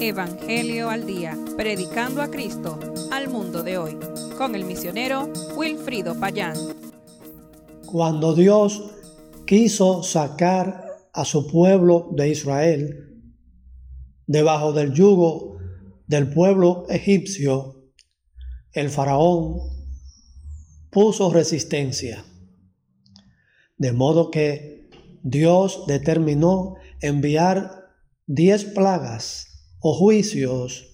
Evangelio al Día, predicando a Cristo al mundo de hoy, con el misionero Wilfrido Payán. Cuando Dios quiso sacar a su pueblo de Israel debajo del yugo del pueblo egipcio, el faraón puso resistencia. De modo que Dios determinó enviar diez plagas juicios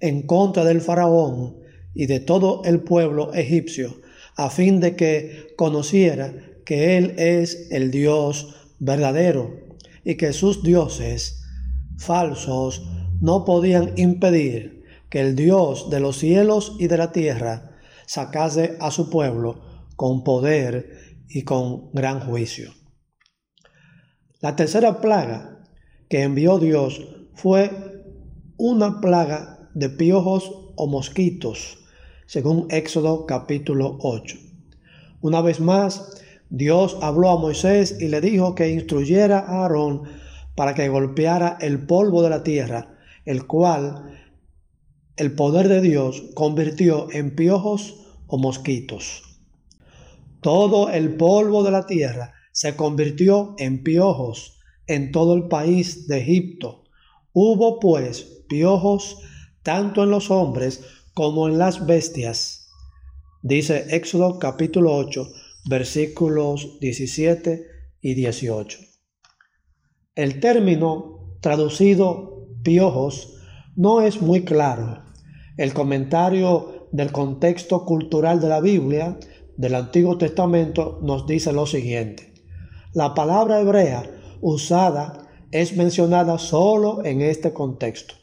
en contra del faraón y de todo el pueblo egipcio, a fin de que conociera que Él es el Dios verdadero y que sus dioses falsos no podían impedir que el Dios de los cielos y de la tierra sacase a su pueblo con poder y con gran juicio. La tercera plaga que envió Dios fue una plaga de piojos o mosquitos, según Éxodo capítulo 8. Una vez más, Dios habló a Moisés y le dijo que instruyera a Aarón para que golpeara el polvo de la tierra, el cual el poder de Dios convirtió en piojos o mosquitos. Todo el polvo de la tierra se convirtió en piojos en todo el país de Egipto. Hubo pues piojos tanto en los hombres como en las bestias. Dice Éxodo capítulo 8, versículos 17 y 18. El término traducido piojos no es muy claro. El comentario del contexto cultural de la Biblia del Antiguo Testamento nos dice lo siguiente. La palabra hebrea usada es mencionada solo en este contexto.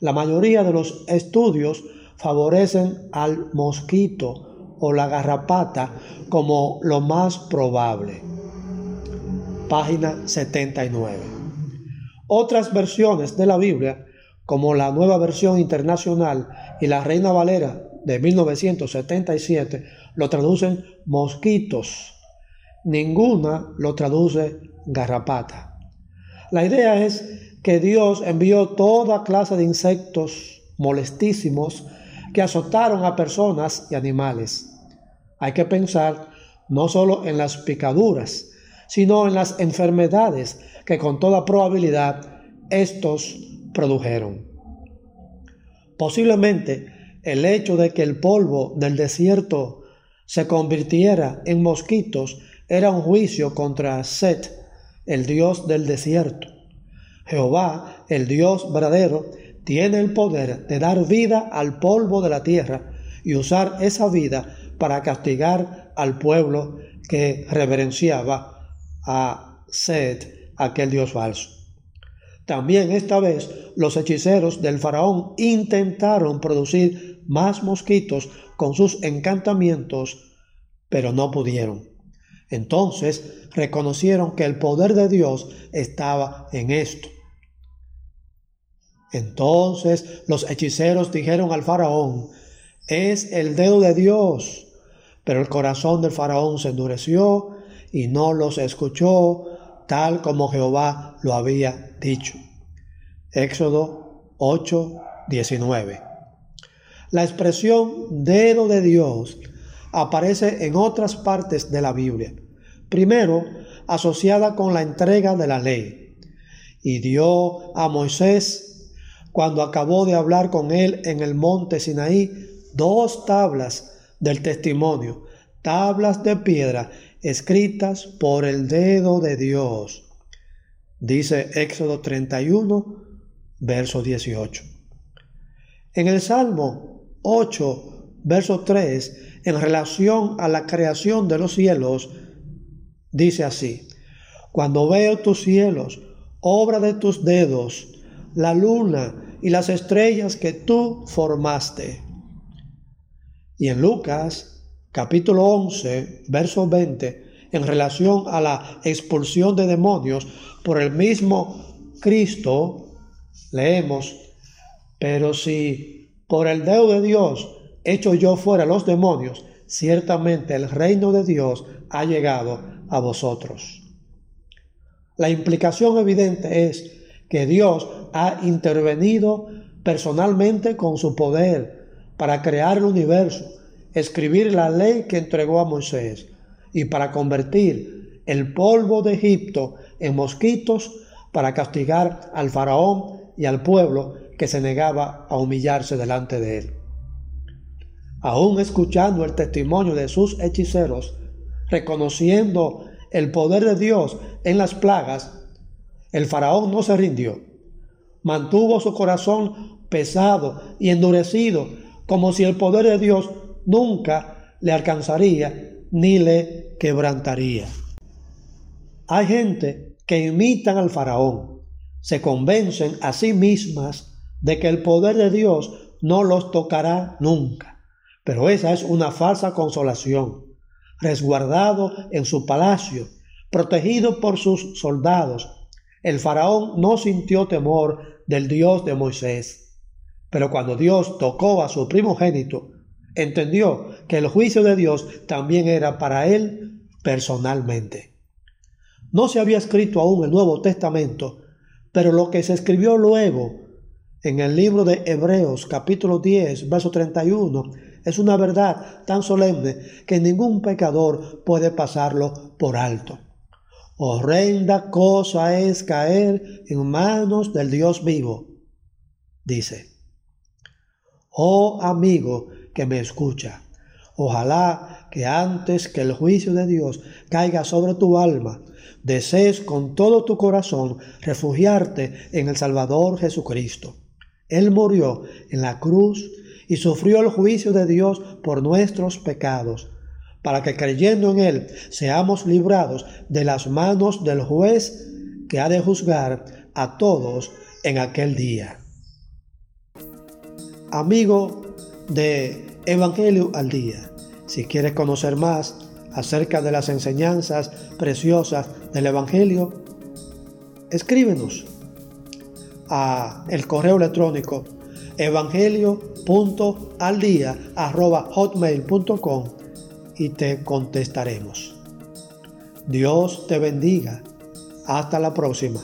La mayoría de los estudios favorecen al mosquito o la garrapata como lo más probable. Página 79. Otras versiones de la Biblia, como la nueva versión internacional y la Reina Valera de 1977, lo traducen mosquitos. Ninguna lo traduce garrapata. La idea es que Dios envió toda clase de insectos molestísimos que azotaron a personas y animales. Hay que pensar no solo en las picaduras, sino en las enfermedades que con toda probabilidad estos produjeron. Posiblemente el hecho de que el polvo del desierto se convirtiera en mosquitos era un juicio contra Set, el dios del desierto. Jehová, el Dios verdadero, tiene el poder de dar vida al polvo de la tierra y usar esa vida para castigar al pueblo que reverenciaba a Set, aquel Dios falso. También esta vez los hechiceros del faraón intentaron producir más mosquitos con sus encantamientos, pero no pudieron. Entonces reconocieron que el poder de Dios estaba en esto. Entonces los hechiceros dijeron al faraón, es el dedo de Dios. Pero el corazón del faraón se endureció y no los escuchó tal como Jehová lo había dicho. Éxodo 8, 19. La expresión dedo de Dios aparece en otras partes de la Biblia. Primero, asociada con la entrega de la ley. Y dio a Moisés cuando acabó de hablar con él en el monte Sinaí, dos tablas del testimonio, tablas de piedra escritas por el dedo de Dios. Dice Éxodo 31, verso 18. En el Salmo 8, verso 3, en relación a la creación de los cielos, dice así, cuando veo tus cielos, obra de tus dedos, la luna y las estrellas que tú formaste. Y en Lucas capítulo 11, verso 20, en relación a la expulsión de demonios por el mismo Cristo, leemos, pero si por el dedo de Dios hecho yo fuera los demonios, ciertamente el reino de Dios ha llegado a vosotros. La implicación evidente es que Dios ha intervenido personalmente con su poder para crear el universo, escribir la ley que entregó a Moisés y para convertir el polvo de Egipto en mosquitos para castigar al faraón y al pueblo que se negaba a humillarse delante de él. Aún escuchando el testimonio de sus hechiceros, reconociendo el poder de Dios en las plagas, el faraón no se rindió. Mantuvo su corazón pesado y endurecido, como si el poder de Dios nunca le alcanzaría ni le quebrantaría. Hay gente que imitan al faraón, se convencen a sí mismas de que el poder de Dios no los tocará nunca. Pero esa es una falsa consolación. Resguardado en su palacio, protegido por sus soldados, el faraón no sintió temor del Dios de Moisés. Pero cuando Dios tocó a su primogénito, entendió que el juicio de Dios también era para él personalmente. No se había escrito aún el Nuevo Testamento, pero lo que se escribió luego en el libro de Hebreos capítulo 10, verso 31, es una verdad tan solemne que ningún pecador puede pasarlo por alto. Horrenda cosa es caer en manos del Dios vivo, dice. Oh amigo que me escucha, ojalá que antes que el juicio de Dios caiga sobre tu alma, desees con todo tu corazón refugiarte en el Salvador Jesucristo. Él murió en la cruz y sufrió el juicio de Dios por nuestros pecados para que creyendo en Él seamos librados de las manos del juez que ha de juzgar a todos en aquel día. Amigo de Evangelio al Día, si quieres conocer más acerca de las enseñanzas preciosas del Evangelio, escríbenos a el correo electrónico evangelio.aldia.hotmail.com y te contestaremos. Dios te bendiga. Hasta la próxima.